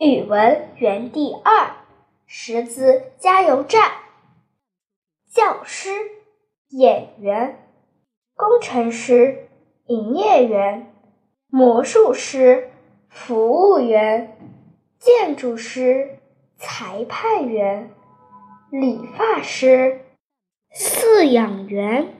语文园地二，识字加油站，教师、演员、工程师、营业员、魔术师、服务员、建筑师、裁判员、理发师、饲养员。